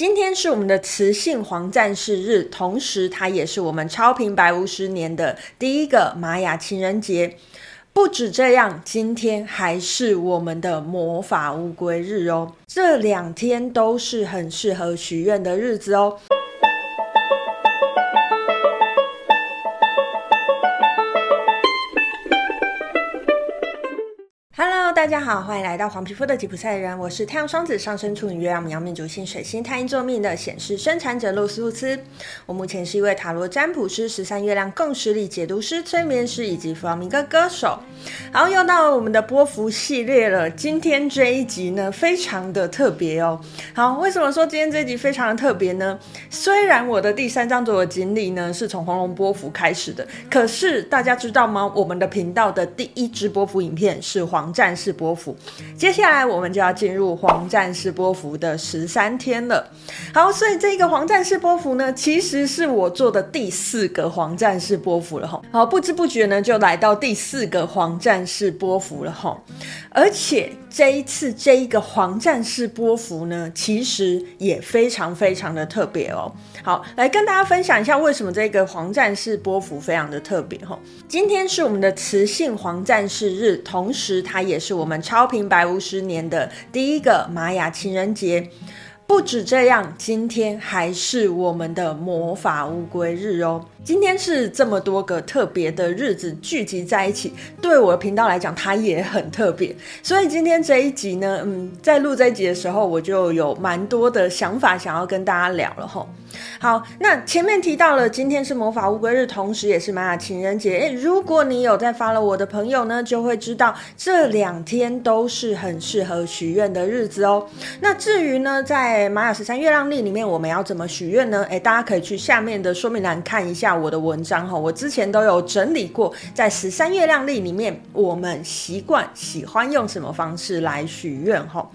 今天是我们的雌性黄战士日，同时它也是我们超平白无十年的第一个玛雅情人节。不止这样，今天还是我们的魔法乌龟日哦。这两天都是很适合许愿的日子哦。大家好，欢迎来到黄皮肤的吉普赛人，我是太阳双子上升处女月亮羊命主星水星太阴座命的显示生产者露丝露丝。我目前是一位塔罗占卜师、十三月亮共识力解读师、催眠师以及弗朗明哥歌手。好，又到了我们的波幅系列了。今天这一集呢，非常的特别哦。好，为什么说今天这一集非常的特别呢？虽然我的第三张左右经历呢是从红龙波幅开始的，可是大家知道吗？我们的频道的第一支波幅影片是黄战士波幅，接下来我们就要进入黄战士波幅的十三天了。好，所以这个黄战士波幅呢，其实是我做的第四个黄战士波幅了哈。好，不知不觉呢，就来到第四个黄战士波幅了哈。而且这一次这一个黄战士波幅呢，其实也非常非常的特别哦。好，来跟大家分享一下为什么这个黄战士波幅非常的特别哈。今天是我们的磁性黄战士日，同时它也是我们超平白无十年的第一个玛雅情人节。不止这样，今天还是我们的魔法乌龟日哦。今天是这么多个特别的日子聚集在一起，对我的频道来讲，它也很特别。所以今天这一集呢，嗯，在录这一集的时候，我就有蛮多的想法想要跟大家聊了吼。好，那前面提到了，今天是魔法乌龟日，同时也是玛雅情人节。诶，如果你有在发了我的朋友呢，就会知道这两天都是很适合许愿的日子哦。那至于呢，在玛雅十三月亮历里面，我们要怎么许愿呢？诶，大家可以去下面的说明栏看一下我的文章哈，我之前都有整理过，在十三月亮历里面，我们习惯喜欢用什么方式来许愿哈。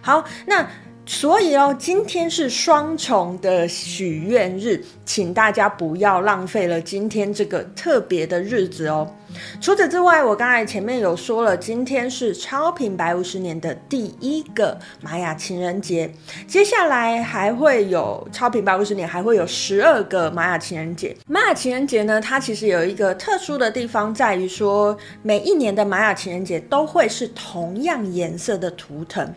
好，那。所以哦，今天是双重的许愿日，请大家不要浪费了今天这个特别的日子哦。除此之外，我刚才前面有说了，今天是超频白五十年的第一个玛雅情人节，接下来还会有超频白五十年，还会有十二个玛雅情人节。玛雅情人节呢，它其实有一个特殊的地方，在于说每一年的玛雅情人节都会是同样颜色的图腾，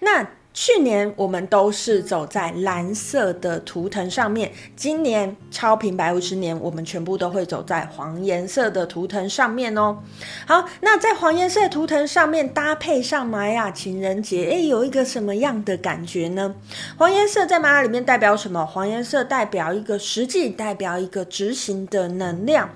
那。去年我们都是走在蓝色的图腾上面，今年超平白无十年，我们全部都会走在黄颜色的图腾上面哦。好，那在黄颜色图腾上面搭配上玛雅情人节，诶，有一个什么样的感觉呢？黄颜色在玛雅里面代表什么？黄颜色代表一个实际，代表一个执行的能量。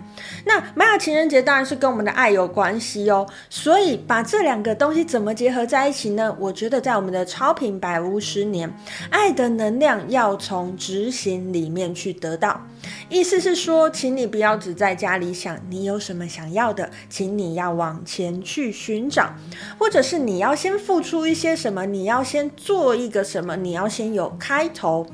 那玛雅情人节当然是跟我们的爱有关系哦，所以把这两个东西怎么结合在一起呢？我觉得在我们的超平频白无十年，爱的能量要从执行里面去得到。意思是说，请你不要只在家里想你有什么想要的，请你要往前去寻找，或者是你要先付出一些什么，你要先做一个什么，你要先有开头。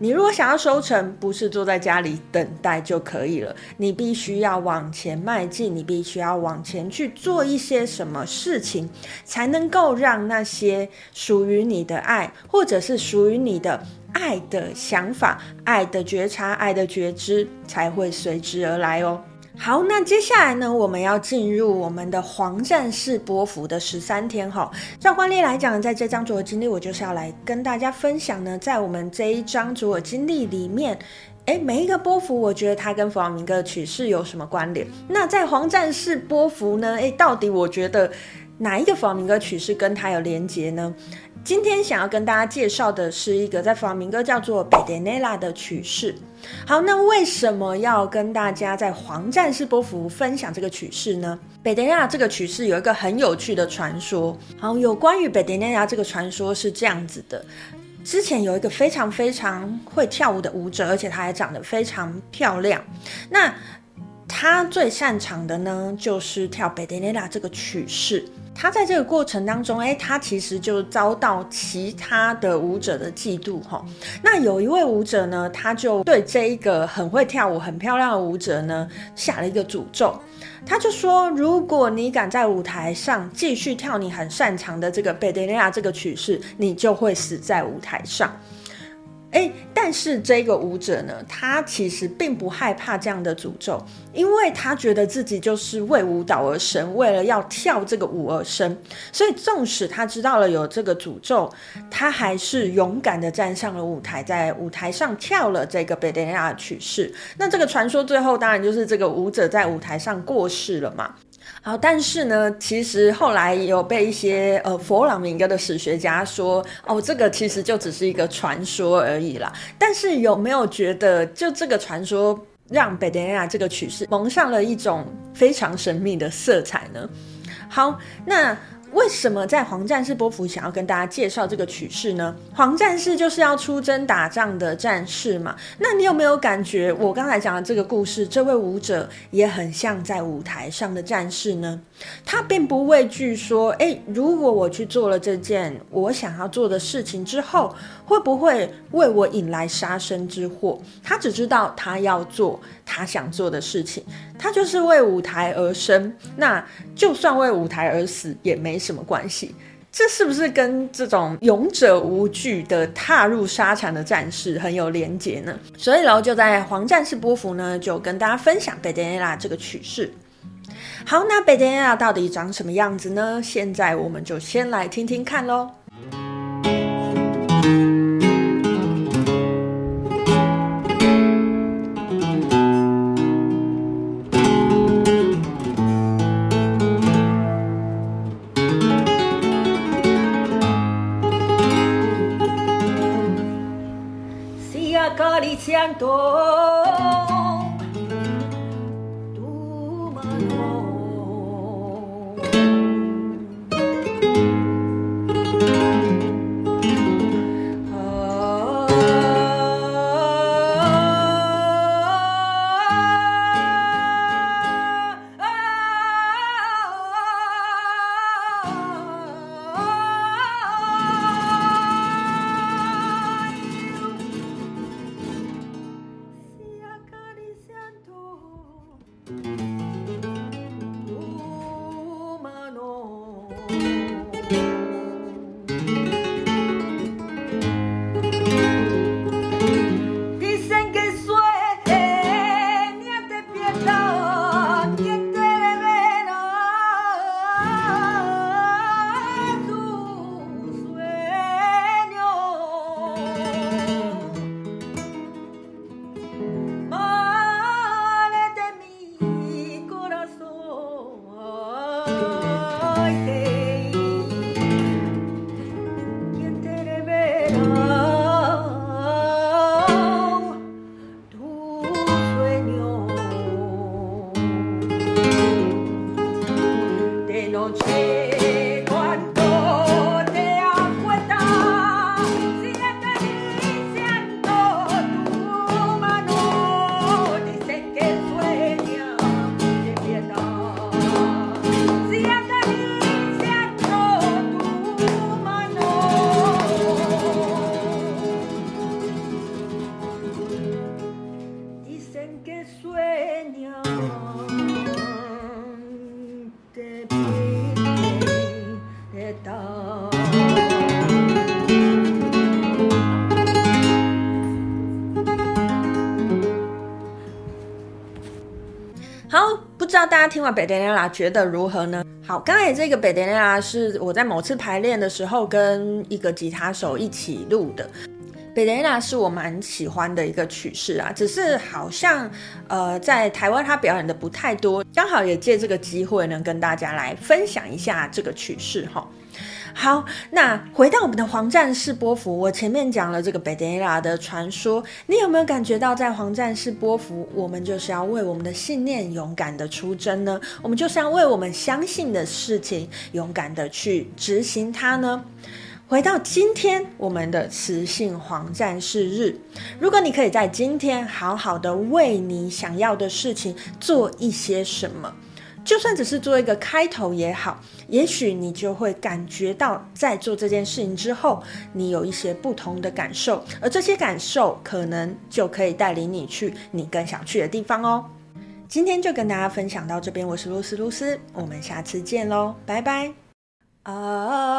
你如果想要收成，不是坐在家里等待就可以了，你必须要往前迈进，你必须要往前去做一些什么事情，才能够让那些属于你的爱，或者是属于你的爱的想法、爱的觉察、爱的觉知，才会随之而来哦。好，那接下来呢，我们要进入我们的黄战士波幅的十三天哈。照惯例来讲，在这张左耳经历，我就是要来跟大家分享呢，在我们这一张左耳经历里面，哎，每一个波幅，我觉得它跟弗朗明哥曲式有什么关联？那在黄战士波幅呢，哎，到底我觉得哪一个弗朗明哥曲式跟它有连结呢？今天想要跟大家介绍的是一个在弗朗明哥叫做贝德内拉的曲式。好，那为什么要跟大家在黄战士波符分享这个曲式呢？贝德内拉这个曲式有一个很有趣的传说。好，有关于贝德内拉这个传说是这样子的：之前有一个非常非常会跳舞的舞者，而且她还长得非常漂亮。那她最擅长的呢，就是跳贝德内拉这个曲式。他在这个过程当中，哎，他其实就遭到其他的舞者的嫉妒哈。那有一位舞者呢，他就对这一个很会跳舞、很漂亮的舞者呢，下了一个诅咒。他就说，如果你敢在舞台上继续跳你很擅长的这个贝德内拉这个曲式，你就会死在舞台上。诶，但是这个舞者呢，他其实并不害怕这样的诅咒，因为他觉得自己就是为舞蹈而生，为了要跳这个舞而生，所以纵使他知道了有这个诅咒，他还是勇敢的站上了舞台，在舞台上跳了这个贝德尼拉的曲式。那这个传说最后当然就是这个舞者在舞台上过世了嘛。好，但是呢，其实后来也有被一些呃佛朗明哥的史学家说，哦，这个其实就只是一个传说而已啦。但是有没有觉得，就这个传说让贝德尼拉这个曲式蒙上了一种非常神秘的色彩呢？好，那。为什么在黄战士波符想要跟大家介绍这个曲式呢？黄战士就是要出征打仗的战士嘛。那你有没有感觉我刚才讲的这个故事，这位舞者也很像在舞台上的战士呢？他并不畏惧说，诶，如果我去做了这件我想要做的事情之后，会不会为我引来杀身之祸？他只知道他要做他想做的事情，他就是为舞台而生。那就算为舞台而死也没什么关系。这是不是跟这种勇者无惧的踏入沙场的战士很有连结呢？所以喽，就在黄战士波幅呢，就跟大家分享贝德尼拉这个曲式。好，那贝德尼拉到底长什么样子呢？现在我们就先来听听看喽。不知道大家听完北迪尼拉觉得如何呢？好，刚才这个北迪尼拉是我在某次排练的时候跟一个吉他手一起录的。北迪尼拉是我蛮喜欢的一个曲式啊，只是好像呃在台湾他表演的不太多，刚好也借这个机会呢跟大家来分享一下这个曲式哈。好，那回到我们的黄战士波幅，我前面讲了这个贝德拉的传说，你有没有感觉到在黄战士波幅，我们就是要为我们的信念勇敢的出征呢？我们就是要为我们相信的事情勇敢的去执行它呢？回到今天我们的雌性黄战士日，如果你可以在今天好好的为你想要的事情做一些什么。就算只是做一个开头也好，也许你就会感觉到在做这件事情之后，你有一些不同的感受，而这些感受可能就可以带领你去你更想去的地方哦。今天就跟大家分享到这边，我是露丝露丝，我们下次见喽，拜拜。啊。